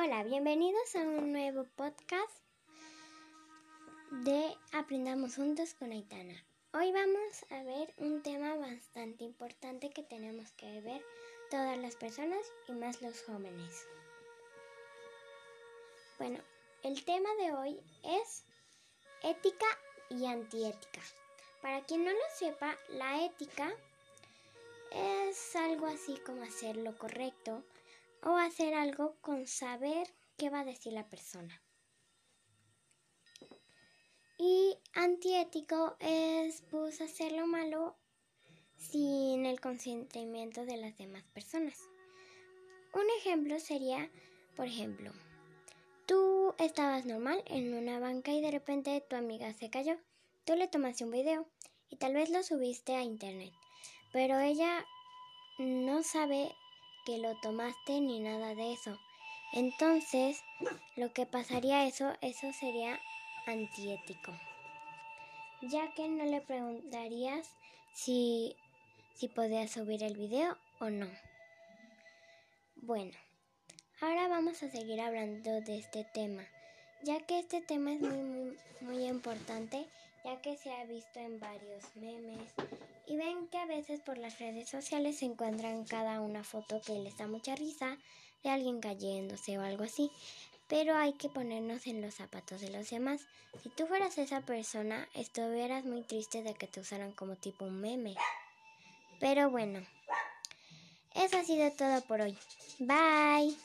Hola, bienvenidos a un nuevo podcast de Aprendamos Juntos con Aitana. Hoy vamos a ver un tema bastante importante que tenemos que ver todas las personas y más los jóvenes. Bueno, el tema de hoy es ética y antiética. Para quien no lo sepa, la ética es algo así como hacer lo correcto o hacer algo con saber qué va a decir la persona. Y antiético es pues hacer lo malo sin el consentimiento de las demás personas. Un ejemplo sería, por ejemplo, tú estabas normal en una banca y de repente tu amiga se cayó. Tú le tomaste un video y tal vez lo subiste a internet, pero ella no sabe que lo tomaste ni nada de eso. Entonces, lo que pasaría eso, eso sería antiético. Ya que no le preguntarías si, si podía subir el video o no. Bueno, ahora vamos a seguir hablando de este tema, ya que este tema es muy, muy, muy importante, ya que se ha visto en varios memes y ven que a veces por las redes sociales se encuentran cada una foto que les da mucha risa de alguien cayéndose o algo así. Pero hay que ponernos en los zapatos de los demás. Si tú fueras esa persona, estuvieras muy triste de que te usaran como tipo un meme. Pero bueno, eso ha sido todo por hoy. Bye.